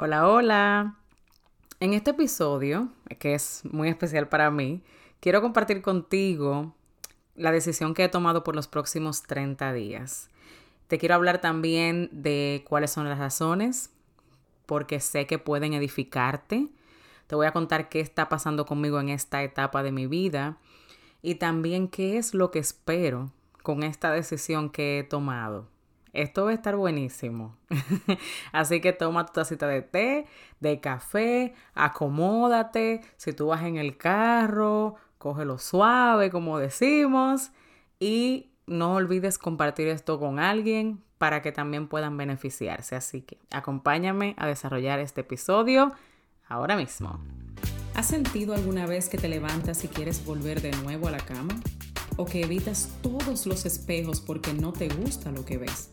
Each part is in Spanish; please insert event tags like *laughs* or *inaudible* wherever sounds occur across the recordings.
Hola, hola. En este episodio, que es muy especial para mí, quiero compartir contigo la decisión que he tomado por los próximos 30 días. Te quiero hablar también de cuáles son las razones, porque sé que pueden edificarte. Te voy a contar qué está pasando conmigo en esta etapa de mi vida y también qué es lo que espero con esta decisión que he tomado. Esto va a estar buenísimo. *laughs* Así que toma tu tacita de té, de café, acomódate. Si tú vas en el carro, cógelo suave, como decimos. Y no olvides compartir esto con alguien para que también puedan beneficiarse. Así que acompáñame a desarrollar este episodio ahora mismo. ¿Has sentido alguna vez que te levantas y quieres volver de nuevo a la cama? ¿O que evitas todos los espejos porque no te gusta lo que ves?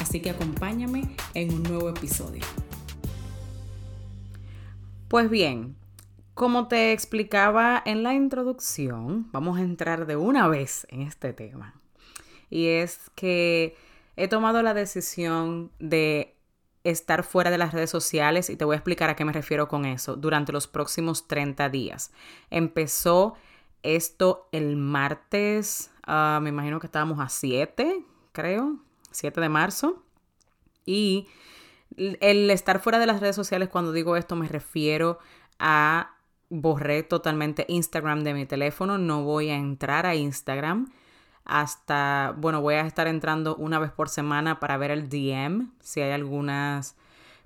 Así que acompáñame en un nuevo episodio. Pues bien, como te explicaba en la introducción, vamos a entrar de una vez en este tema. Y es que he tomado la decisión de estar fuera de las redes sociales y te voy a explicar a qué me refiero con eso durante los próximos 30 días. Empezó esto el martes, ah, me imagino que estábamos a 7, creo, 7 de marzo. Y el estar fuera de las redes sociales, cuando digo esto, me refiero a borré totalmente Instagram de mi teléfono. No voy a entrar a Instagram hasta, bueno, voy a estar entrando una vez por semana para ver el DM, si hay algunas,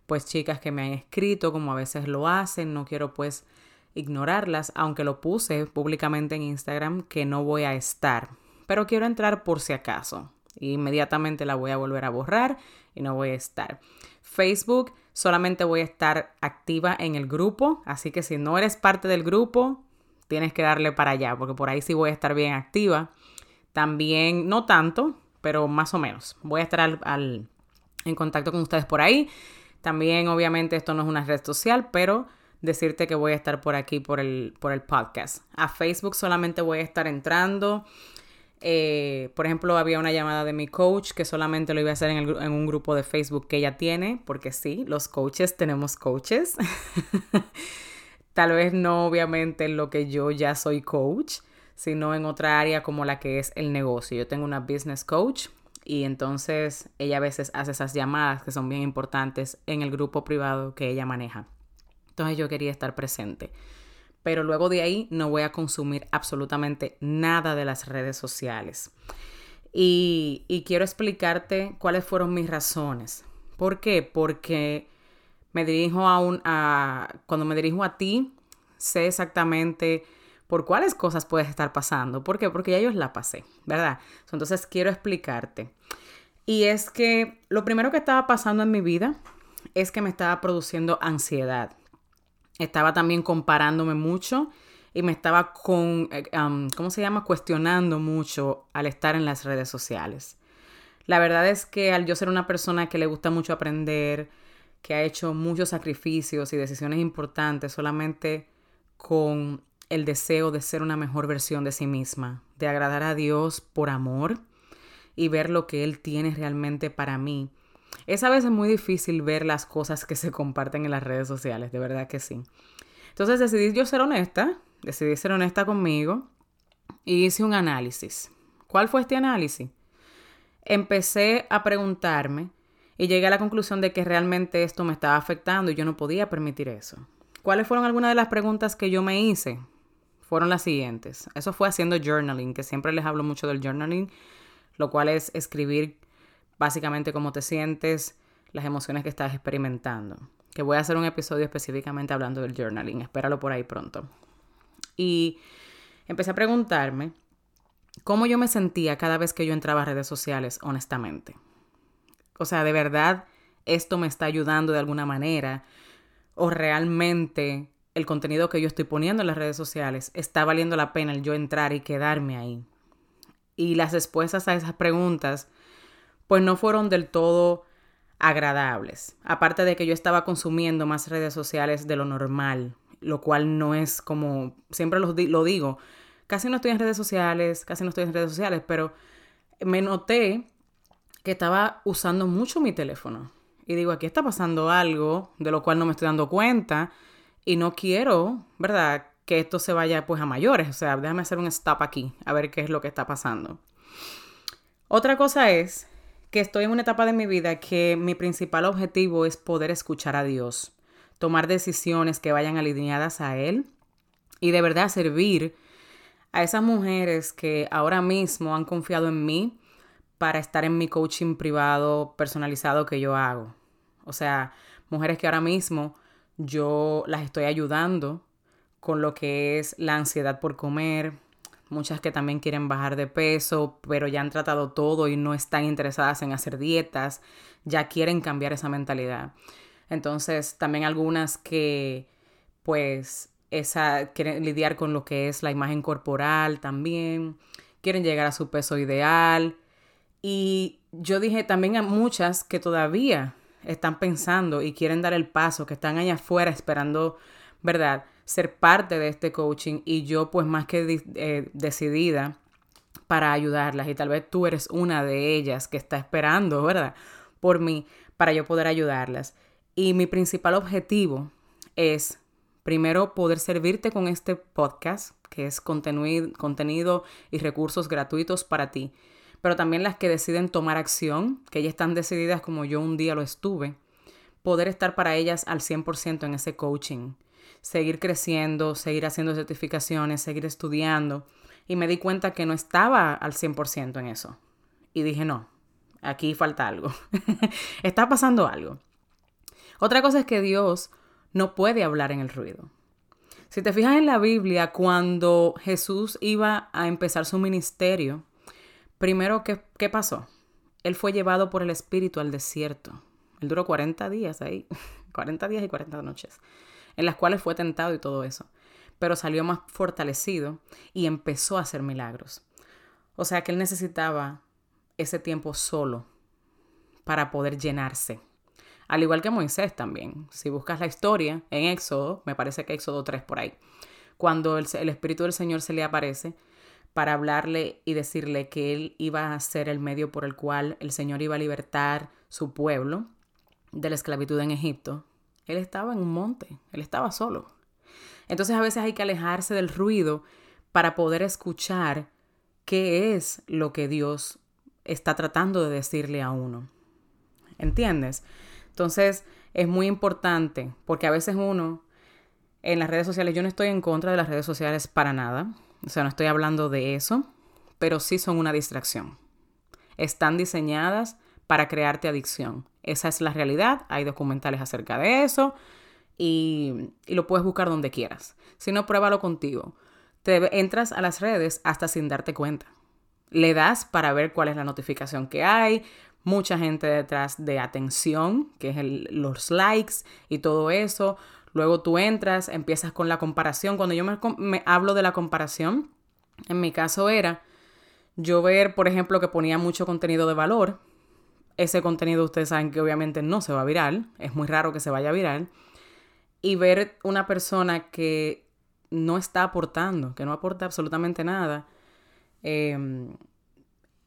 pues, chicas que me han escrito, como a veces lo hacen, no quiero, pues, ignorarlas, aunque lo puse públicamente en Instagram, que no voy a estar, pero quiero entrar por si acaso inmediatamente la voy a volver a borrar y no voy a estar. Facebook solamente voy a estar activa en el grupo, así que si no eres parte del grupo, tienes que darle para allá, porque por ahí sí voy a estar bien activa. También, no tanto, pero más o menos. Voy a estar al, en contacto con ustedes por ahí. También, obviamente, esto no es una red social, pero decirte que voy a estar por aquí por el, por el podcast. A Facebook solamente voy a estar entrando eh, por ejemplo, había una llamada de mi coach que solamente lo iba a hacer en, un grupo de Facebook que ella tiene, porque sí, los coaches tenemos coaches. *laughs* Tal vez no obviamente en lo que yo ya soy coach, sino en otra área como la que es el negocio. Yo tengo una business coach y entonces ella a veces hace esas llamadas que son bien importantes en el grupo privado que ella maneja. Entonces yo quería estar presente pero luego de ahí no voy a consumir absolutamente nada de las redes sociales. Y, quiero explicarte cuáles fueron mis razones. ¿Por qué? Porque me dirijo a un, a, cuando me dirijo a ti, sé exactamente por cuáles cosas puedes estar pasando. ¿Por qué? Porque ya yo la pasé, ¿verdad? Entonces quiero explicarte. Y es que lo primero que estaba pasando en mi vida es que me estaba produciendo ansiedad. Estaba también comparándome mucho y me estaba con, eh, ¿cómo se llama? Cuestionando mucho al estar en las redes sociales. La verdad es que al yo ser una persona que le gusta mucho aprender, que ha hecho muchos sacrificios y decisiones importantes solamente con el deseo de ser una mejor versión de sí misma, de agradar a Dios por amor y ver lo que Él tiene realmente para mí es a veces muy difícil ver las cosas que se comparten en las redes sociales, de verdad que sí. Entonces decidí yo ser honesta, decidí ser honesta conmigo y hice un análisis. ¿Cuál fue este análisis? Empecé a preguntarme y llegué a la conclusión de que realmente esto me estaba afectando y yo no podía permitir eso. ¿Cuáles fueron algunas de las preguntas que yo me hice? Fueron las siguientes. Eso fue haciendo journaling, que siempre les hablo mucho del journaling, lo cual es escribir básicamente cómo te sientes, las emociones que estás experimentando. Que voy a hacer un episodio específicamente hablando del journaling, espéralo por ahí pronto. Y empecé a preguntarme cómo yo me sentía cada vez que yo entraba a redes sociales, honestamente. O sea, de verdad, esto me está ayudando de alguna manera o realmente el contenido que yo estoy poniendo en las redes sociales está valiendo la pena el yo entrar y quedarme ahí. Y las respuestas a esas preguntas, pues no fueron del todo agradables. Aparte de que yo estaba consumiendo más redes sociales de lo normal, lo cual no es como, siempre lo, lo digo, casi no estoy en redes sociales, casi no estoy en redes sociales, pero me noté que estaba usando mucho mi teléfono. Y digo, aquí está pasando algo de lo cual no me estoy dando cuenta y no quiero, ¿verdad? Que esto se vaya pues a mayores. O sea, déjame hacer un stop aquí, a ver qué es lo que está pasando. Otra cosa es que estoy en una etapa de mi vida que mi principal objetivo es poder escuchar a Dios, tomar decisiones que vayan alineadas a Él y de verdad servir a esas mujeres que ahora mismo han confiado en mí para estar en mi coaching privado personalizado que yo hago. O sea, mujeres que ahora mismo yo las estoy ayudando con lo que es la ansiedad por comer, muchas que también quieren bajar de peso, pero ya han tratado todo y no están interesadas en hacer dietas, ya quieren cambiar esa mentalidad. Entonces, también algunas que pues esa quieren lidiar con lo que es la imagen corporal también, quieren llegar a su peso ideal. Y yo dije también a muchas que todavía están pensando y quieren dar el paso, que están allá afuera esperando, ¿verdad? Ser parte de este coaching y yo pues más que eh, decidida para ayudarlas y tal vez tú eres una de ellas que está esperando, ¿verdad? Por mí, para yo poder ayudarlas. Y mi principal objetivo es, primero, poder servirte con este podcast, que es contenido, contenido y recursos gratuitos para ti, pero también las que deciden tomar acción, que ya están decididas como yo un día lo estuve, poder estar para ellas al 100% en ese coaching seguir creciendo, seguir haciendo certificaciones, seguir estudiando. Y me di cuenta que no estaba al 100% en eso. Y dije, no, aquí falta algo. *laughs* Está pasando algo. Otra cosa es que Dios no puede hablar en el ruido. Si te fijas en la Biblia, cuando Jesús iba a empezar su ministerio, primero, ¿qué, qué pasó? Él fue llevado por el Espíritu al desierto. Él duró 40 días ahí, *laughs* 40 días y 40 noches en las cuales fue tentado y todo eso, pero salió más fortalecido y empezó a hacer milagros. O sea que él necesitaba ese tiempo solo para poder llenarse. Al igual que Moisés también. Si buscas la historia en Éxodo, me parece que Éxodo 3 por ahí, cuando el, el Espíritu del Señor se le aparece para hablarle y decirle que él iba a ser el medio por el cual el Señor iba a libertar su pueblo de la esclavitud en Egipto, él estaba en un monte, él estaba solo. Entonces a veces hay que alejarse del ruido para poder escuchar qué es lo que Dios está tratando de decirle a uno. ¿Entiendes? Entonces es muy importante porque a veces uno en las redes sociales, yo no estoy en contra de las redes sociales para nada, o sea, no estoy hablando de eso, pero sí son una distracción. Están diseñadas para crearte adicción. Esa es la realidad. Hay documentales acerca de eso y, lo puedes buscar donde quieras. Si no, pruébalo contigo. Te entras a las redes hasta sin darte cuenta. Le das para ver cuál es la notificación que hay. Mucha gente detrás de atención, que es los likes y todo eso. Luego tú entras, empiezas con la comparación. Cuando yo me, me hablo de la comparación, en mi caso era yo ver, por ejemplo, que ponía mucho contenido de valor ese contenido ustedes saben que obviamente no se va viral, es muy raro que se vaya viral, y ver una persona que no está aportando, que no aporta absolutamente nada, em,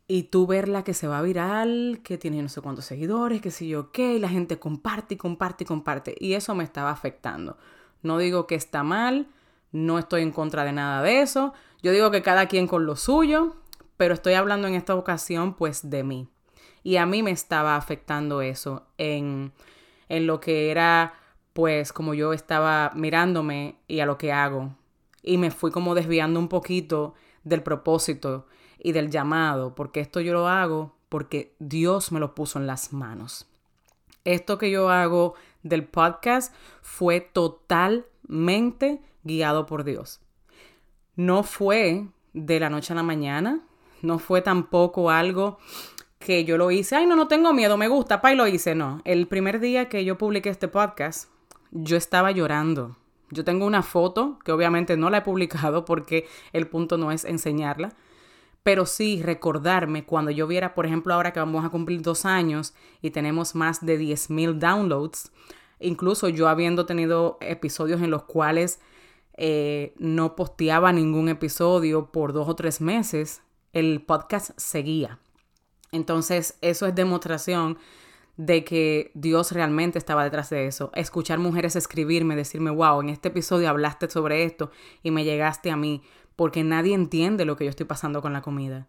y tú verla que se va viral, que tiene no sé cuántos seguidores, que sé yo qué, y la gente comparte y comparte y comparte, y eso me estaba afectando. No digo que está mal, no estoy en contra de nada de eso, yo digo que cada quien con lo suyo, pero estoy hablando en esta ocasión pues de mí. Y a mí me estaba afectando eso en, en lo que era, pues, como yo estaba mirándome y a lo que hago. Y me fui como desviando un poquito del propósito y del llamado, porque esto yo lo hago porque Dios me lo puso en las manos. Esto que yo hago del podcast fue totalmente guiado por Dios. No fue de la noche a la mañana, no fue tampoco algo que yo lo hice, ay, no, no tengo miedo, me gusta, pa, y lo hice. No, el primer día que yo publiqué este podcast, yo estaba llorando Yo tengo una foto que obviamente no la he publicado porque el punto no es enseñarla, pero sí recordarme cuando yo viera, por ejemplo, ahora que vamos a cumplir dos años y tenemos más de 10.000 downloads, incluso yo habiendo tenido episodios en los cuales eh, no posteaba ningún episodio por dos o tres meses, el podcast seguía. Entonces, eso es demostración de que Dios realmente estaba detrás de eso. Escuchar mujeres escribirme, decirme, wow, en este episodio hablaste sobre esto y me llegaste a mí, porque nadie entiende lo que yo estoy pasando con la comida.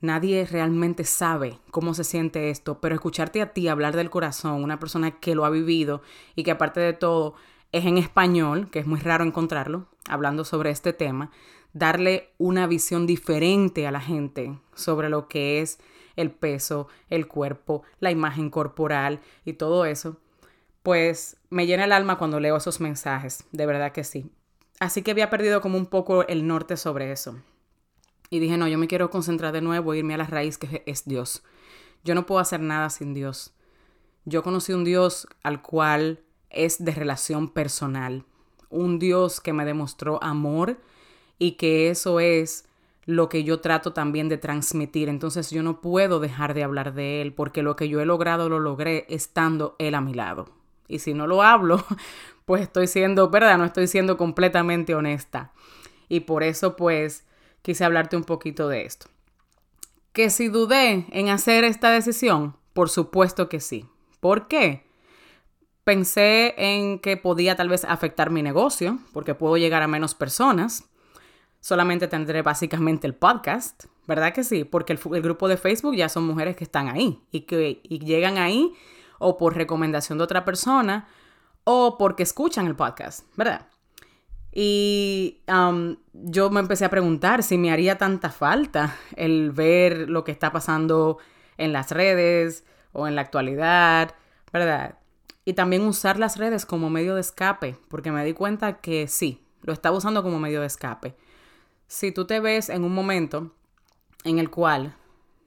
Nadie realmente sabe cómo se siente esto, pero escucharte a ti hablar del corazón, una persona que lo ha vivido y que aparte de todo es en español, que es muy raro encontrarlo, hablando sobre este tema, darle una visión diferente a la gente sobre lo que es el peso, el cuerpo, la imagen corporal y todo eso, pues me llena el alma cuando leo esos mensajes, de verdad que sí. Así que había perdido como un poco el norte sobre eso. Y dije, no, yo me quiero concentrar de nuevo, irme a la raíz que es Dios. Yo no puedo hacer nada sin Dios. Yo conocí un Dios al cual es de relación personal, un Dios que me demostró amor y que eso es lo que yo trato también de transmitir. Entonces yo no puedo dejar de hablar de Él porque lo que yo he logrado lo logré estando Él a mi lado. Y si no lo hablo, *laughs* pues estoy siendo, ¿verdad? No estoy siendo completamente honesta. Y por eso pues quise hablarte un poquito de esto. Que si dudé en hacer esta decisión, por supuesto que sí. ¿Por qué? Pensé en que podía tal vez afectar mi negocio, porque puedo llegar a menos personas solamente tendré básicamente el podcast, ¿verdad que sí? Porque el, grupo de Facebook ya son mujeres que están ahí y que llegan ahí o por recomendación de otra persona o porque escuchan el podcast, ¿verdad? Y um, yo me empecé a preguntar si me haría tanta falta el ver lo que está pasando en las redes o en la actualidad, ¿verdad? Y también usar las redes como medio de escape, porque me di cuenta que sí, lo estaba usando como medio de escape si tú te ves en un momento en el cual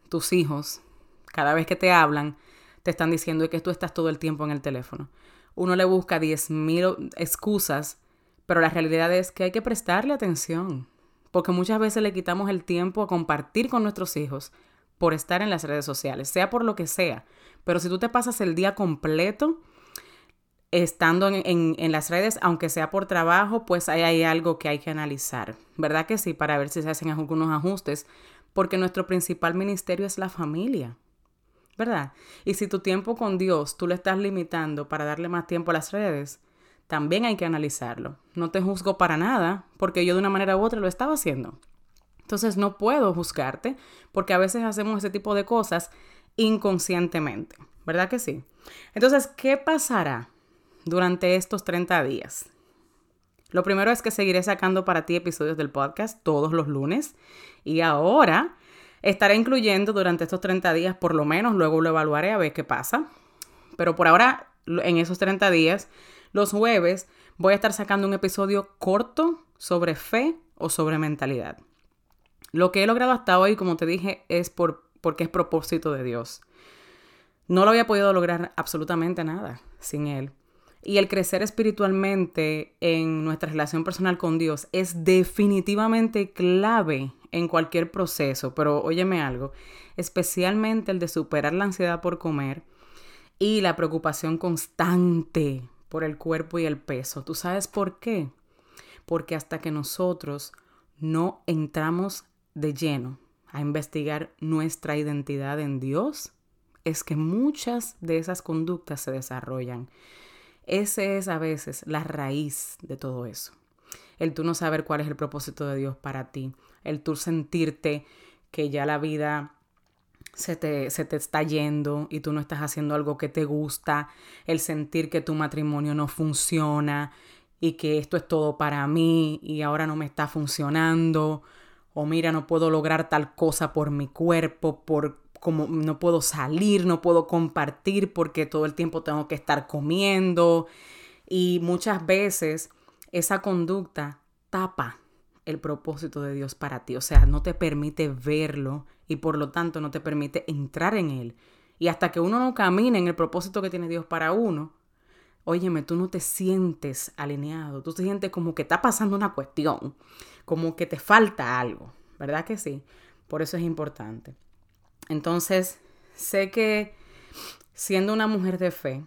tus hijos, cada vez que te hablan, te están diciendo que tú estás todo el tiempo en el teléfono. Uno le busca 10.000 excusas, pero la realidad es que hay que prestarle atención, porque muchas veces le quitamos el tiempo a compartir con nuestros hijos por estar en las redes sociales, sea por lo que sea. Pero si tú te pasas el día completo estando en, las redes, aunque sea por trabajo, pues ahí hay algo que hay que analizar, ¿verdad que sí? Para ver si se hacen algunos ajustes, porque nuestro principal ministerio es la familia, ¿verdad? Y si tu tiempo con Dios tú le estás limitando para darle más tiempo a las redes, también hay que analizarlo. No te juzgo para nada, porque yo de una manera u otra lo estaba haciendo. Entonces no puedo juzgarte, porque a veces hacemos ese tipo de cosas inconscientemente, ¿verdad que sí? Entonces, ¿qué pasará durante estos 30 días. Lo primero es que seguiré sacando para ti episodios del podcast todos los lunes y ahora estaré incluyendo durante estos 30 días por lo menos, luego lo evaluaré a ver qué pasa. Pero por ahora, en esos 30 días, los jueves voy a estar sacando un episodio corto sobre fe o sobre mentalidad. Lo que he logrado hasta hoy, como te dije, es por, porque es propósito de Dios. No lo había podido lograr absolutamente nada sin Él. Y el crecer espiritualmente en nuestra relación personal con Dios es definitivamente clave en cualquier proceso. Pero óyeme algo, especialmente el de superar la ansiedad por comer y la preocupación constante por el cuerpo y el peso. ¿Tú sabes por qué? Porque hasta que nosotros no entramos de lleno a investigar nuestra identidad en Dios, es que muchas de esas conductas se desarrollan. Ese es a veces la raíz de todo eso. El tú no saber cuál es el propósito de Dios para ti. El tú sentirte que ya la vida se te, se te, está yendo y tú no estás haciendo algo que te gusta, el sentir que tu matrimonio no funciona y que esto es todo para mí y ahora no me está funcionando, o mira, no puedo lograr tal cosa por mi cuerpo, por como no puedo salir, no puedo compartir porque todo el tiempo tengo que estar comiendo y muchas veces esa conducta tapa el propósito de Dios para ti, o sea, no te permite verlo y por lo tanto no te permite entrar en él. Y hasta que uno no camine en el propósito que tiene Dios para uno, óyeme, tú no te sientes alineado, tú te sientes como que está pasando una cuestión, como que te falta algo, ¿verdad que sí? Por eso es importante. Entonces, sé que siendo una mujer de fe,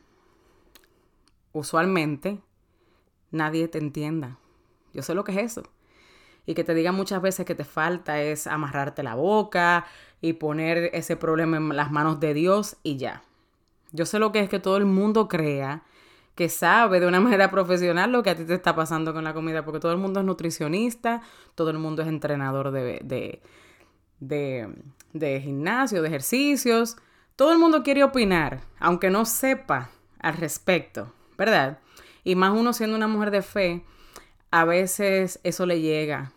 usualmente nadie te entienda. Yo sé lo que es eso. Y que te digan muchas veces que te falta es amarrarte la boca y poner ese problema en las manos de Dios y ya. Yo sé lo que es que todo el mundo crea que sabe de una *laughs* manera profesional lo que a ti te está pasando con la comida, porque todo el mundo es nutricionista, todo el mundo es entrenador de, de, de, de gimnasio, de ejercicios, todo el mundo quiere opinar, aunque no sepa al respecto, ¿verdad? Y más uno siendo una mujer de fe, a veces eso le llega,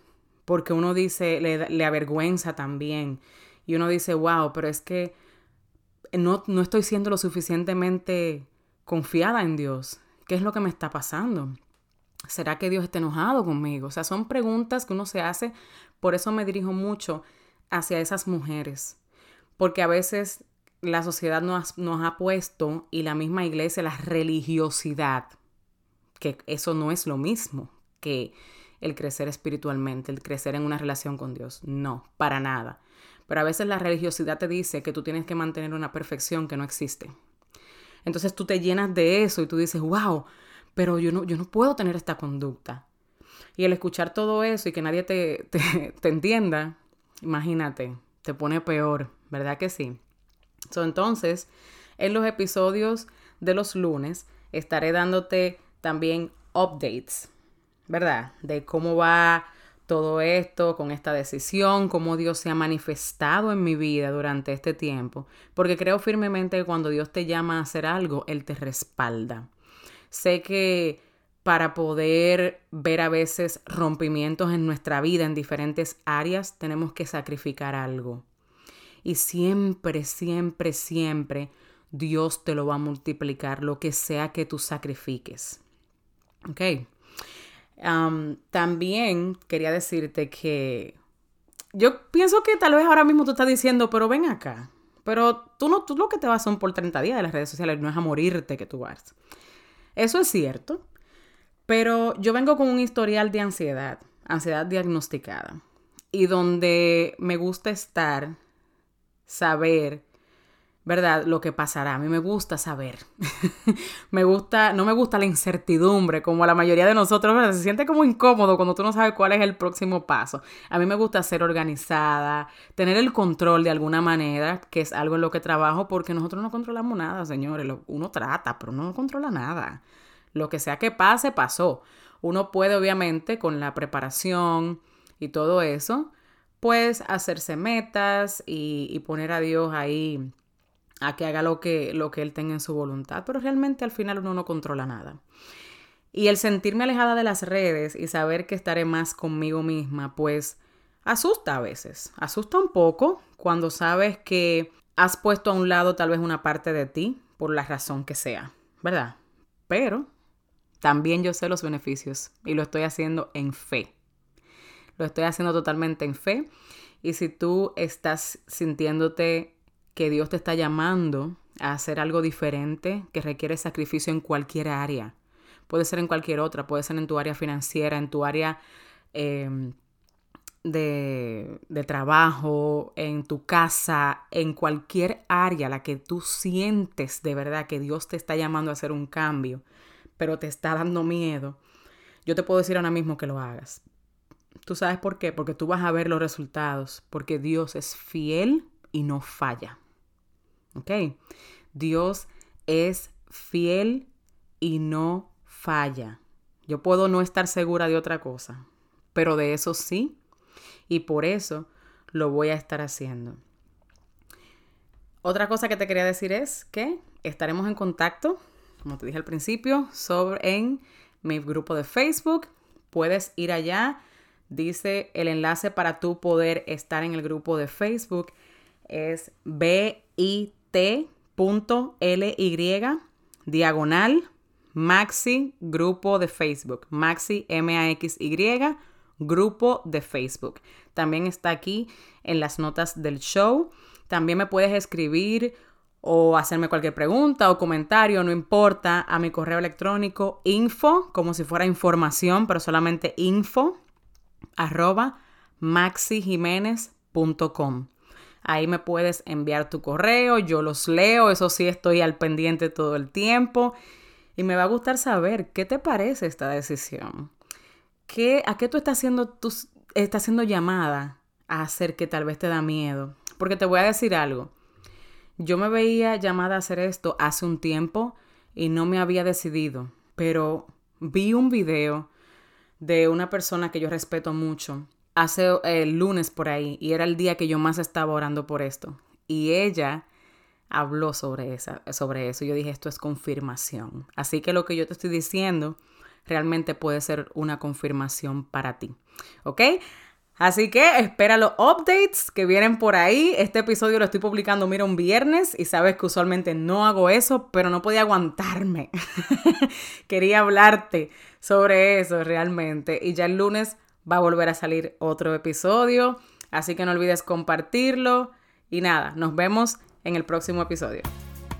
porque uno dice, le, le avergüenza también, y uno dice, wow, pero es que no, no estoy siendo lo suficientemente confiada en Dios. ¿Qué es lo que me está pasando? ¿Será que Dios está enojado conmigo? O sea, son preguntas que uno se hace, por eso me dirijo mucho hacia esas mujeres, porque a veces la sociedad nos, nos ha puesto y la misma iglesia la religiosidad, que eso no es lo mismo que el crecer espiritualmente, el crecer en una relación con Dios. No, para nada. Pero a veces la religiosidad te dice que tú tienes que mantener una perfección que no existe. Entonces tú te llenas de eso y tú dices, wow, pero yo no, yo no puedo tener esta conducta. Y el escuchar todo eso y que nadie te, te, entienda, imagínate, te pone peor, ¿verdad que sí? entonces, en los episodios de los lunes estaré dándote también updates, ¿verdad? De cómo va todo esto, con esta decisión, cómo Dios se ha manifestado en mi vida durante este tiempo, porque creo firmemente que cuando Dios te llama a hacer algo, Él te respalda. Sé que para poder ver a veces rompimientos en nuestra vida en diferentes áreas, tenemos que sacrificar algo. Y siempre, siempre, siempre Dios te lo va a multiplicar, lo que sea que tú sacrifiques. ¿Ok? también quería decirte que yo pienso que tal vez ahora mismo tú estás diciendo, pero ven acá. Pero tú no, tú lo que te vas son por 30 días de las redes sociales, no es a morirte que tú vas. Eso es cierto, pero yo vengo con un historial de ansiedad, ansiedad diagnosticada, y donde me gusta estar, saber ¿verdad? Lo que pasará. A mí me gusta saber. *laughs* me gusta, no me gusta la incertidumbre, como la mayoría de nosotros, ¿verdad? Se siente como incómodo cuando tú no sabes cuál es el próximo paso. A mí me gusta ser organizada, tener el control de alguna manera, que es algo en lo que trabajo, porque nosotros no controlamos nada, señores. Uno trata, pero no controla nada. Lo que sea que pase, pasó. Uno puede, obviamente, con la preparación y todo eso, pues hacerse metas y, y poner a Dios ahí a que haga lo que, lo que él tenga en su voluntad, pero realmente al final uno no controla nada. Y el sentirme alejada de las redes y saber que estaré más conmigo misma, pues asusta a veces, asusta un poco cuando sabes que has puesto a un lado tal vez una parte de ti por la razón que sea, ¿verdad? Pero también yo sé los beneficios y lo estoy haciendo en fe. Lo estoy haciendo totalmente en fe. Y si tú estás sintiéndote que Dios te está llamando a hacer algo diferente que requiere sacrificio en cualquier área. Puede ser en cualquier otra, puede ser en tu área financiera, en tu área em, de, de, trabajo, en tu casa, en cualquier área la que tú sientes de verdad que Dios te está llamando a hacer un cambio, pero te está dando miedo. Yo te puedo decir ahora mismo que lo hagas. ¿Tú sabes por qué? Porque tú vas a ver los resultados, porque Dios es fiel y no falla. ¿Ok? Dios es fiel y no falla. Yo puedo no estar segura de otra cosa, pero de eso sí, y por eso lo voy a estar haciendo. Otra cosa que te quería decir es que estaremos en contacto, como te dije al principio, sobre en mi grupo de Facebook. Puedes ir allá, dice el enlace para tú poder estar en el grupo de Facebook es BIT t.ly diagonal Maxi Grupo de Facebook. Maxi M-A-X-Y Grupo de Facebook. También está aquí en las notas del show. También me puedes escribir o hacerme cualquier pregunta o comentario, no importa, a mi correo electrónico info, como si fuera información, pero solamente info, arroba maxijiménez.com. Ahí me puedes enviar tu correo, yo los leo, eso sí estoy al pendiente todo el tiempo. Y me va a gustar saber qué te parece esta decisión. ¿Qué, ¿A qué tú estás haciendo, tú estás haciendo llamada a hacer que tal vez te da miedo? Porque te voy a decir algo. Yo me veía llamada a hacer esto hace un tiempo y no me había decidido, pero vi un video de una persona que yo respeto mucho hace el lunes por ahí y era el día que yo más estaba orando por esto. Y ella habló sobre, esa, sobre eso. Yo dije, esto es confirmación. Así que lo que yo te estoy diciendo realmente puede ser una confirmación para ti. ¿Ok? Así que espera los updates que vienen por ahí. Este episodio lo estoy publicando, mira, un viernes y sabes que usualmente no hago eso, pero no podía aguantarme. *laughs* Quería hablarte sobre eso realmente. Y ya el lunes va a volver a salir otro episodio. Así que no olvides compartirlo. Y nada, nos vemos en el próximo episodio.